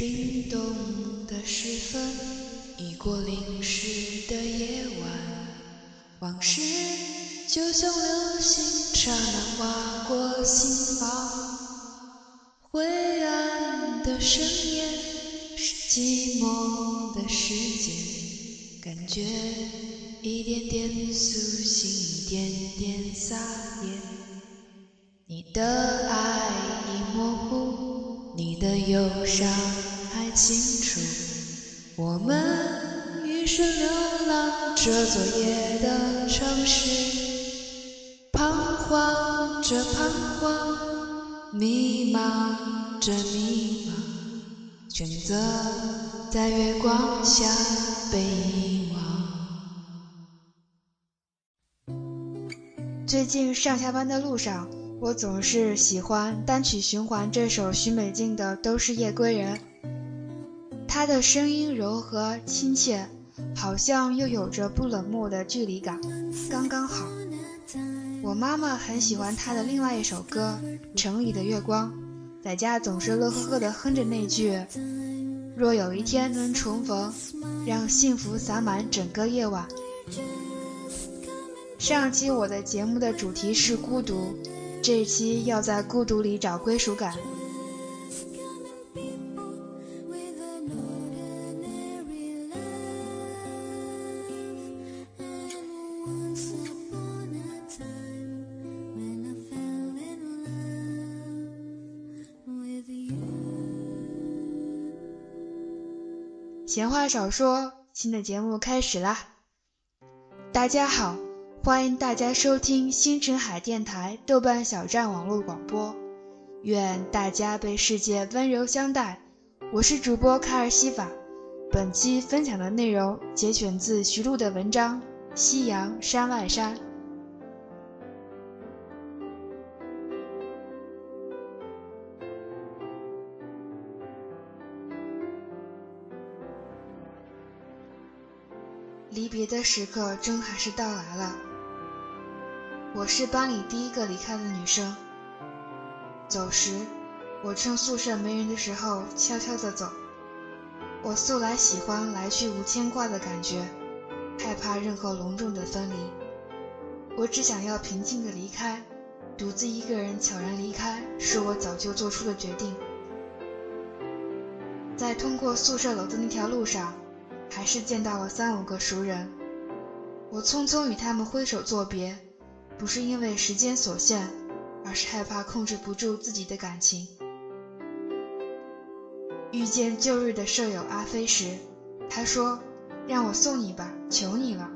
冰冻的时分，已过零时的夜晚，往事就像流星，刹那划过心房。灰暗的深夜是寂寞的世界，感觉一点点苏醒，一点点撒野。你的爱已模糊，你的忧伤。清楚，我们一生流浪这座夜的城市，彷徨着彷徨，迷茫着迷茫，选择在月光下被遗忘。最近上下班的路上，我总是喜欢单曲循环这首许美静的《都是夜归人》。他的声音柔和亲切，好像又有着不冷漠的距离感，刚刚好。我妈妈很喜欢他的另外一首歌《城里的月光》，在家总是乐呵呵地哼着那句：“若有一天能重逢，让幸福洒满整个夜晚。”上期我的节目的主题是孤独，这期要在孤独里找归属感。闲话少说，新的节目开始啦！大家好，欢迎大家收听星辰海电台豆瓣小站网络广播。愿大家被世界温柔相待。我是主播卡尔西法。本期分享的内容节选自徐璐的文章《夕阳山外山》。离别的时刻终还是到来了。我是班里第一个离开的女生。走时，我趁宿舍没人的时候悄悄地走。我素来喜欢来去无牵挂的感觉，害怕任何隆重的分离。我只想要平静地离开，独自一个人悄然离开，是我早就做出的决定。在通过宿舍楼的那条路上。还是见到了三五个熟人，我匆匆与他们挥手作别，不是因为时间所限，而是害怕控制不住自己的感情。遇见旧日的舍友阿飞时，他说：“让我送你吧，求你了。”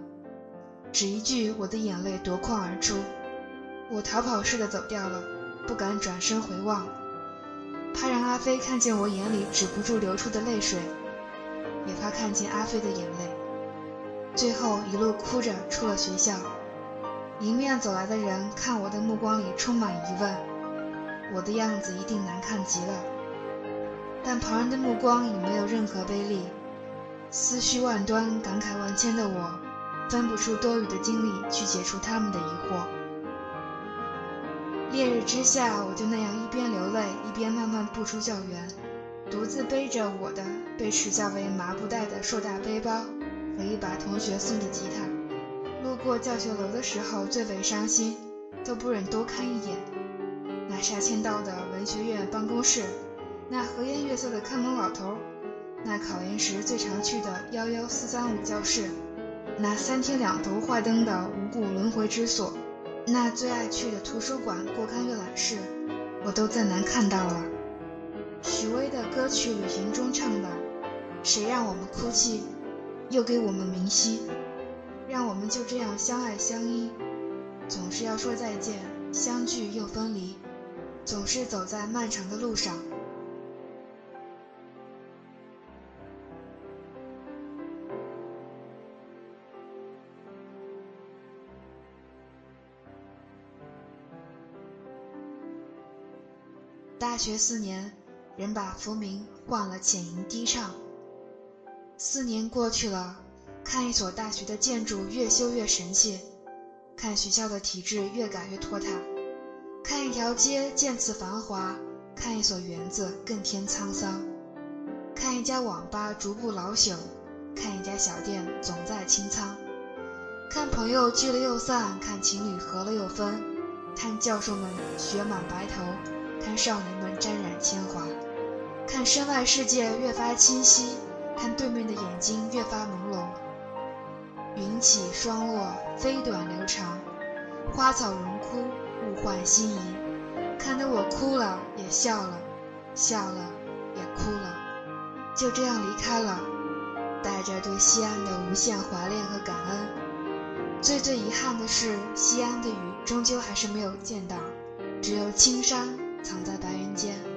只一句，我的眼泪夺眶而出，我逃跑似的走掉了，不敢转身回望，怕让阿飞看见我眼里止不住流出的泪水。也怕看见阿飞的眼泪，最后一路哭着出了学校。迎面走来的人看我的目光里充满疑问，我的样子一定难看极了。但旁人的目光已没有任何威力，思绪万端、感慨万千的我，分不出多余的精力去解除他们的疑惑。烈日之下，我就那样一边流泪，一边慢慢步出校园。独自背着我的被耻笑为麻布袋的硕大背包和一把同学送的吉他，路过教学楼的时候最为伤心，都不忍多看一眼。那杀千道的文学院办公室，那和颜悦色的看门老头，那考研时最常去的幺幺四三五教室，那三天两头坏灯的无故轮回之所，那最爱去的图书馆过刊阅览室，我都再难看到了。许巍的歌曲《旅行》中唱的：“谁让我们哭泣，又给我们明晰，让我们就这样相爱相依，总是要说再见，相聚又分离，总是走在漫长的路上。”大学四年。人把浮名换了浅吟低唱。四年过去了，看一所大学的建筑越修越神气，看学校的体制越改越拖沓，看一条街渐次繁华，看一所园子更添沧桑，看一家网吧逐步老朽，看一家小店总在清仓，看朋友聚了又散，看情侣合了又分，看教授们雪满白头，看少年们沾染铅华，看身外世界越发清晰，看对面的眼睛越发朦胧。云起霜落，飞短流长，花草荣枯，物换星移，看得我哭了，也笑了，笑了，也哭了，就这样离开了，带着对西安的无限怀恋和感恩。最最遗憾的是，西安的雨终究还是没有见到，只有青山藏在白云间。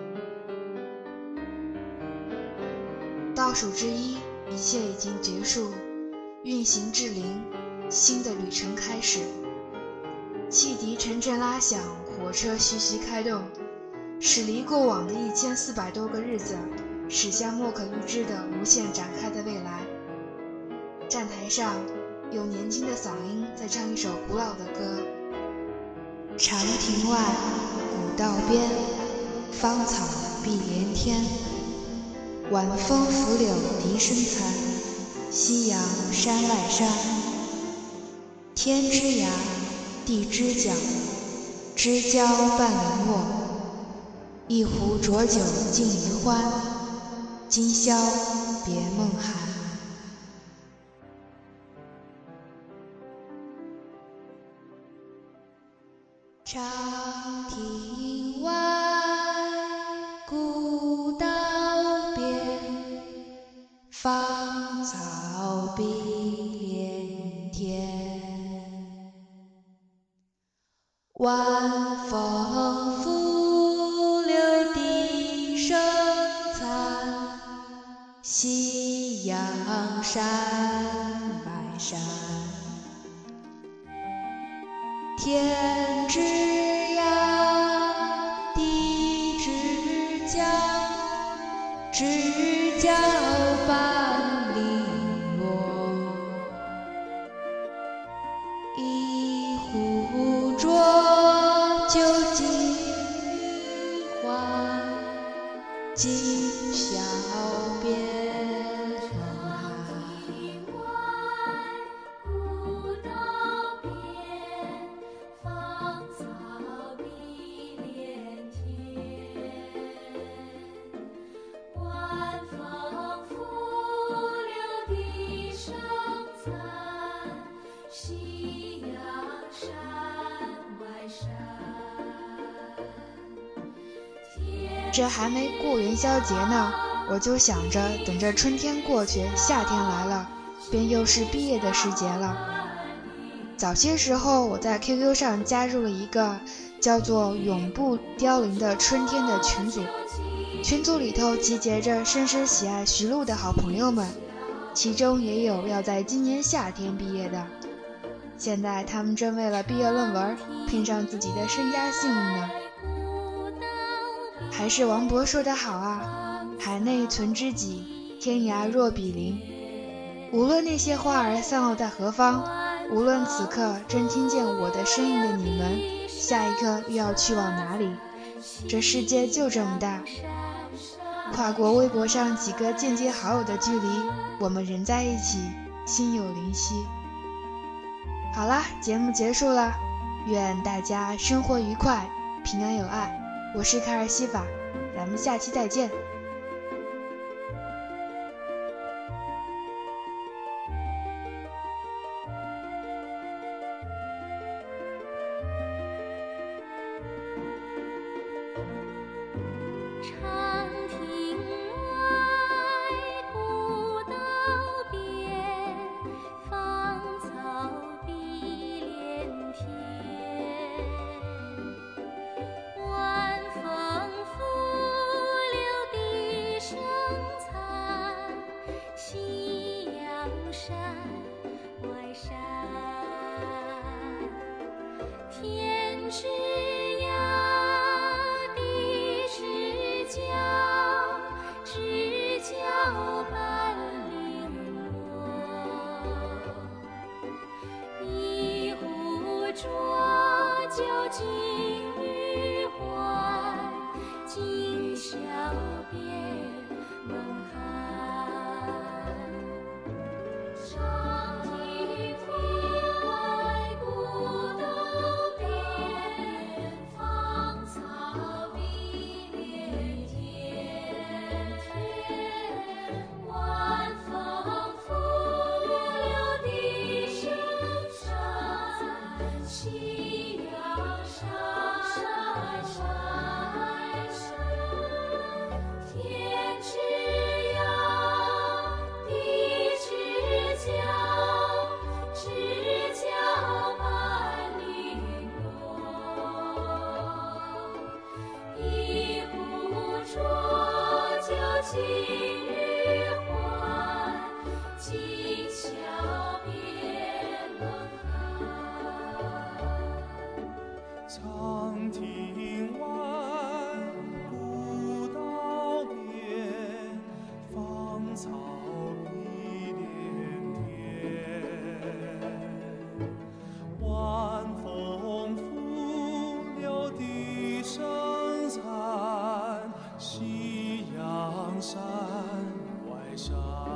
倒数之一，一切已经结束。运行至零，新的旅程开始。汽笛阵阵拉响，火车徐徐开动，驶离过往的一千四百多个日子，驶向莫可预知的无限展开的未来。站台上，有年轻的嗓音在唱一首古老的歌：长亭外，古道边，芳草碧连天。晚风拂柳笛声残。夕阳山外山，天之涯，地之角，知交半零落。一壶浊酒尽余欢，今宵别梦寒。长晚风拂柳笛声残，夕阳山外山。天之涯，地之角，知交半这还没过元宵节呢，我就想着等着春天过去，夏天来了，便又是毕业的时节了。早些时候，我在 QQ 上加入了一个叫做“永不凋零的春天”的群组，群组里头集结着深深喜爱徐璐的好朋友们，其中也有要在今年夏天毕业的。现在他们正为了毕业论文拼上自己的身家性命呢。还是王勃说得好啊，“海内存知己，天涯若比邻。”无论那些花儿散落在何方，无论此刻正听见我的声音的你们，下一刻又要去往哪里？这世界就这么大，跨过微博上几个间接好友的距离，我们仍在一起，心有灵犀。好啦，节目结束了，愿大家生活愉快，平安有爱。我是卡尔西法，咱们下期再见。长亭外古道边芳草碧连天晚风拂柳笛声残夕阳山外山